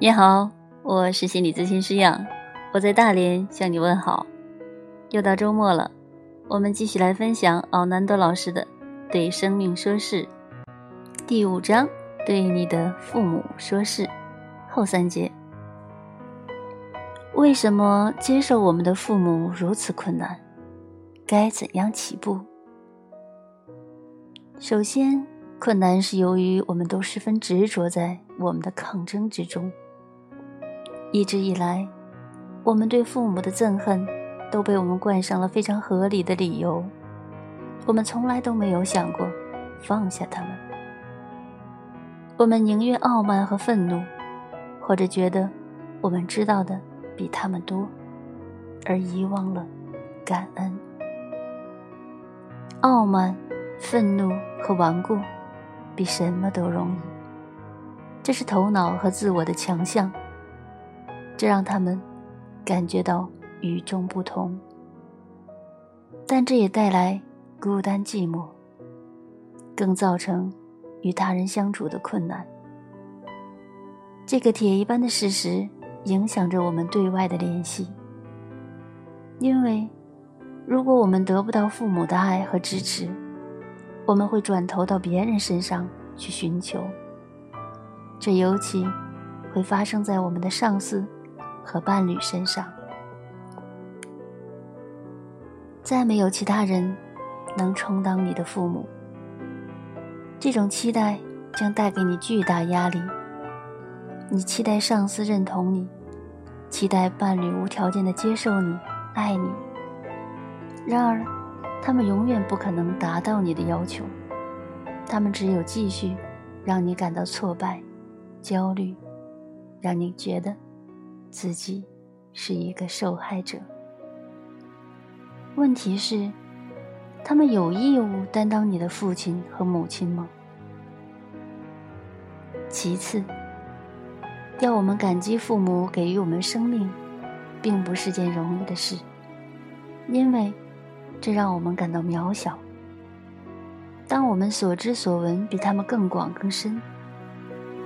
你好，我是心理咨询师杨，我在大连向你问好。又到周末了，我们继续来分享奥南多老师的《对生命说事》第五章《对你的父母说事》后三节。为什么接受我们的父母如此困难？该怎样起步？首先，困难是由于我们都十分执着在我们的抗争之中。一直以来，我们对父母的憎恨都被我们冠上了非常合理的理由。我们从来都没有想过放下他们。我们宁愿傲慢和愤怒，或者觉得我们知道的比他们多，而遗忘了感恩。傲慢、愤怒和顽固，比什么都容易。这是头脑和自我的强项。这让他们感觉到与众不同，但这也带来孤单寂寞，更造成与他人相处的困难。这个铁一般的事实影响着我们对外的联系，因为如果我们得不到父母的爱和支持，我们会转头到别人身上去寻求。这尤其会发生在我们的上司。和伴侣身上，再没有其他人能充当你的父母。这种期待将带给你巨大压力。你期待上司认同你，期待伴侣无条件的接受你、爱你。然而，他们永远不可能达到你的要求。他们只有继续让你感到挫败、焦虑，让你觉得。自己是一个受害者。问题是，他们有义务担当你的父亲和母亲吗？其次，要我们感激父母给予我们生命，并不是件容易的事，因为这让我们感到渺小。当我们所知所闻比他们更广更深，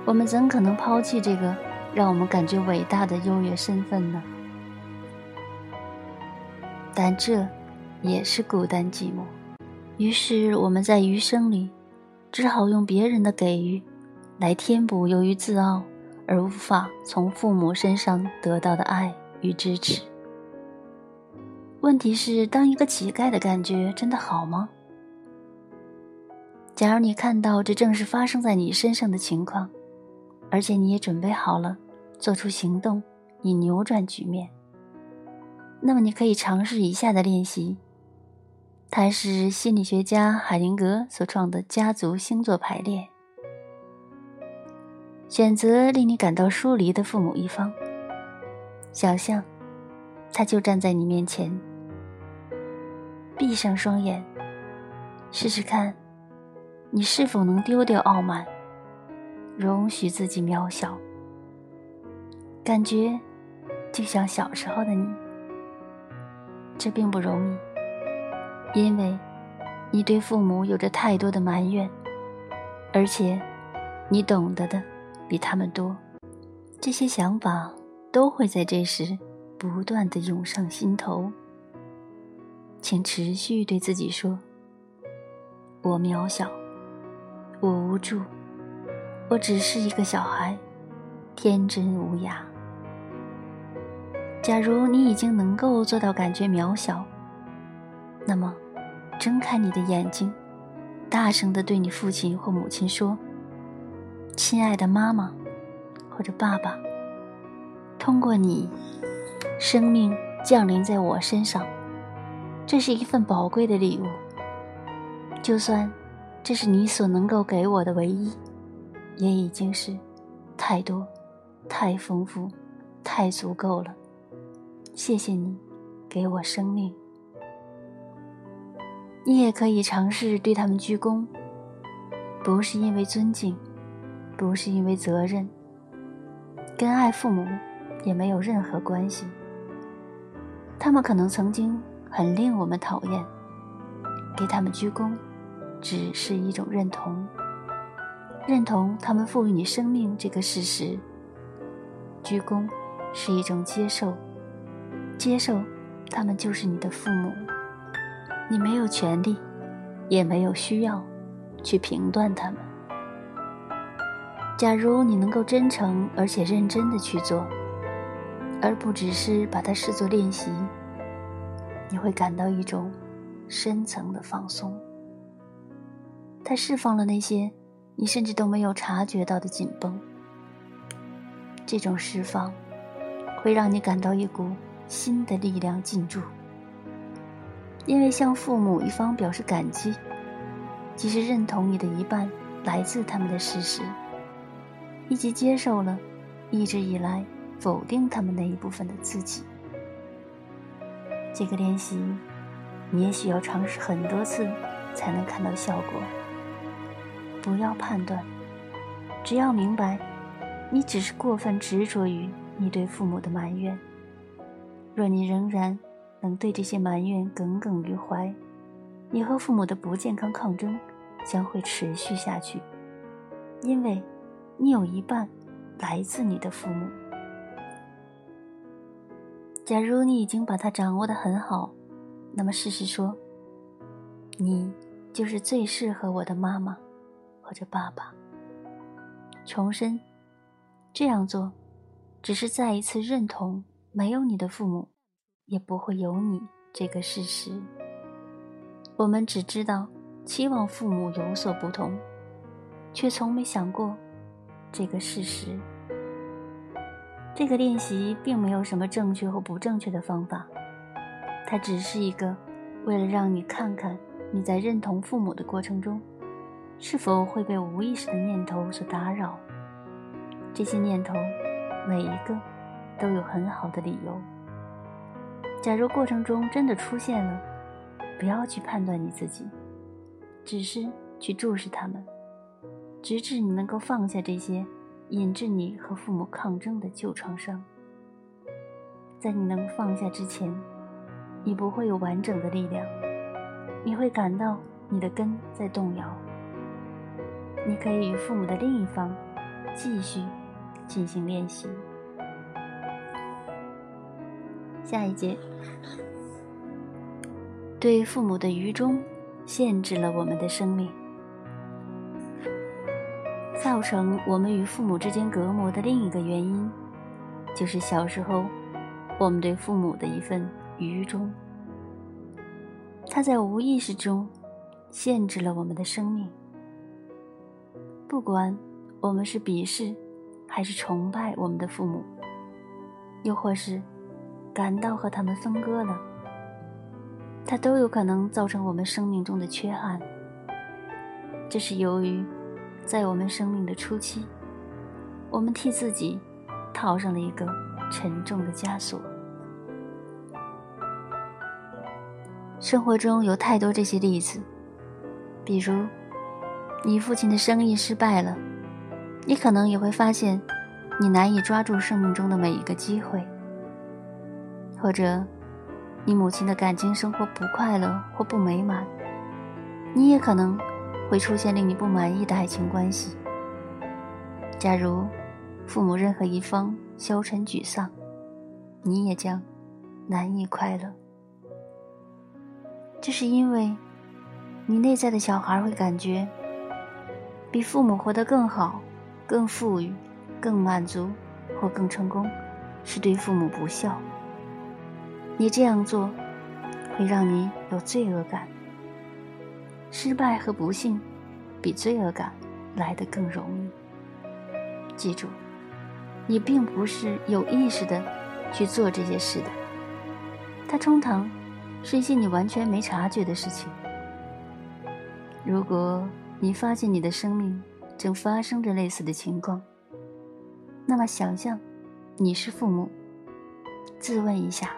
我们怎可能抛弃这个？让我们感觉伟大的优越身份呢？但这也是孤单寂寞。于是我们在余生里，只好用别人的给予，来填补由于自傲而无法从父母身上得到的爱与支持。问题是，当一个乞丐的感觉真的好吗？假如你看到这正是发生在你身上的情况，而且你也准备好了。做出行动以扭转局面。那么你可以尝试以下的练习，它是心理学家海灵格所创的家族星座排列。选择令你感到疏离的父母一方，想象他就站在你面前。闭上双眼，试试看，你是否能丢掉傲慢，容许自己渺小。感觉就像小时候的你，这并不容易，因为你对父母有着太多的埋怨，而且你懂得的比他们多。这些想法都会在这时不断的涌上心头。请持续对自己说：“我渺小，我无助，我只是一个小孩，天真无涯。”假如你已经能够做到感觉渺小，那么，睁开你的眼睛，大声地对你父亲或母亲说：“亲爱的妈妈，或者爸爸，通过你，生命降临在我身上，这是一份宝贵的礼物。就算这是你所能够给我的唯一，也已经是太多、太丰富、太足够了。”谢谢你，给我生命。你也可以尝试对他们鞠躬，不是因为尊敬，不是因为责任，跟爱父母也没有任何关系。他们可能曾经很令我们讨厌，给他们鞠躬，只是一种认同，认同他们赋予你生命这个事实。鞠躬是一种接受，接受他们就是你的父母，你没有权利，也没有需要去评断他们。假如你能够真诚而且认真的去做，而不只是把它视作练习，你会感到一种深层的放松。它释放了那些你甚至都没有察觉到的紧绷。这种释放会让你感到一股新的力量进驻，因为向父母一方表示感激，即是认同你的一半来自他们的事实，以及接受了一直以来否定他们那一部分的自己。这个练习，你也许要尝试很多次才能看到效果。不要判断，只要明白，你只是过分执着于你对父母的埋怨。若你仍然能对这些埋怨耿耿于怀，你和父母的不健康抗争将会持续下去，因为，你有一半来自你的父母。假如你已经把它掌握得很好，那么试试说：“你就是最适合我的妈妈。”着爸爸，重申，这样做，只是再一次认同没有你的父母，也不会有你这个事实。我们只知道期望父母有所不同，却从没想过这个事实。这个练习并没有什么正确或不正确的方法，它只是一个为了让你看看你在认同父母的过程中。是否会被无意识的念头所打扰？这些念头，每一个都有很好的理由。假如过程中真的出现了，不要去判断你自己，只是去注视他们，直至你能够放下这些引致你和父母抗争的旧创伤。在你能放下之前，你不会有完整的力量，你会感到你的根在动摇。你可以与父母的另一方继续进行练习。下一节，对父母的愚忠限制了我们的生命，造成我们与父母之间隔膜的另一个原因，就是小时候我们对父母的一份愚忠，它在无意识中限制了我们的生命。不管我们是鄙视，还是崇拜我们的父母，又或是感到和他们分割了，它都有可能造成我们生命中的缺憾。这是由于，在我们生命的初期，我们替自己套上了一个沉重的枷锁。生活中有太多这些例子，比如。你父亲的生意失败了，你可能也会发现，你难以抓住生命中的每一个机会；或者，你母亲的感情生活不快乐或不美满，你也可能会出现令你不满意的爱情关系。假如父母任何一方消沉沮丧，你也将难以快乐。这是因为，你内在的小孩会感觉。比父母活得更好、更富裕、更满足或更成功，是对父母不孝。你这样做，会让你有罪恶感。失败和不幸，比罪恶感来得更容易。记住，你并不是有意识的去做这些事的，它通常是一些你完全没察觉的事情。如果。你发现你的生命正发生着类似的情况，那么想象你是父母，自问一下：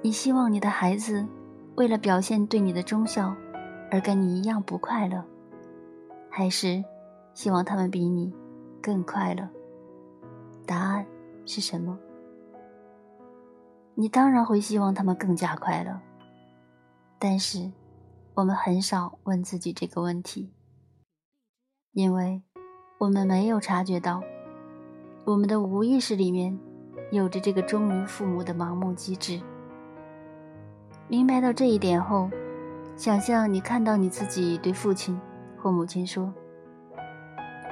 你希望你的孩子为了表现对你的忠孝而跟你一样不快乐，还是希望他们比你更快乐？答案是什么？你当然会希望他们更加快乐，但是。我们很少问自己这个问题，因为我们没有察觉到，我们的无意识里面有着这个忠于父母的盲目机制。明白到这一点后，想象你看到你自己对父亲或母亲说：“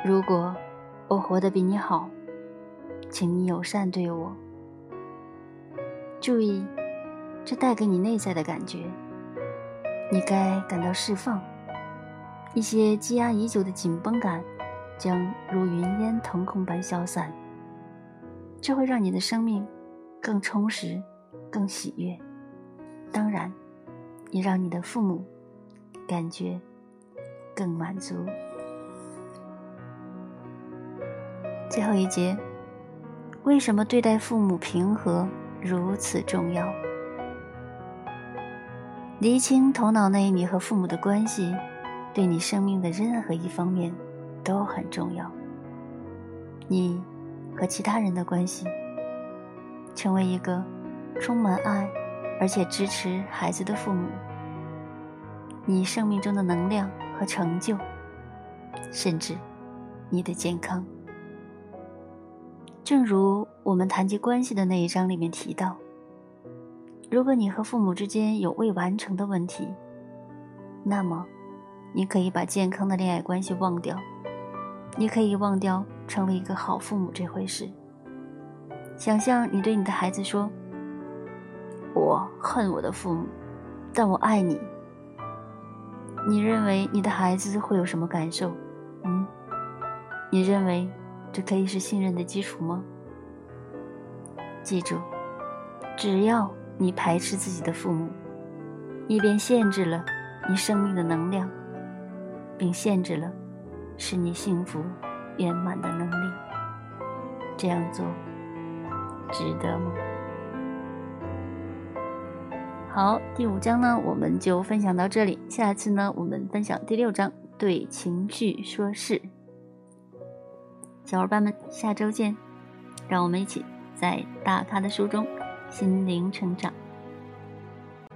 如果我活得比你好，请你友善对我。”注意，这带给你内在的感觉。你该感到释放，一些积压已久的紧绷感将如云烟腾空般消散。这会让你的生命更充实、更喜悦。当然，也让你的父母感觉更满足。最后一节，为什么对待父母平和如此重要？厘清头脑内你和父母的关系，对你生命的任何一方面都很重要。你和其他人的关系，成为一个充满爱。而且支持孩子的父母，你生命中的能量和成就，甚至你的健康。正如我们谈及关系的那一章里面提到，如果你和父母之间有未完成的问题，那么你可以把健康的恋爱关系忘掉，你可以忘掉成为一个好父母这回事。想象你对你的孩子说。我恨我的父母，但我爱你。你认为你的孩子会有什么感受？嗯，你认为这可以是信任的基础吗？记住，只要你排斥自己的父母，你便限制了你生命的能量，并限制了使你幸福圆满的能力。这样做值得吗？好，第五章呢，我们就分享到这里。下次呢，我们分享第六章，对情绪说“是”。小伙伴们，下周见！让我们一起在大咖的书中心灵成长。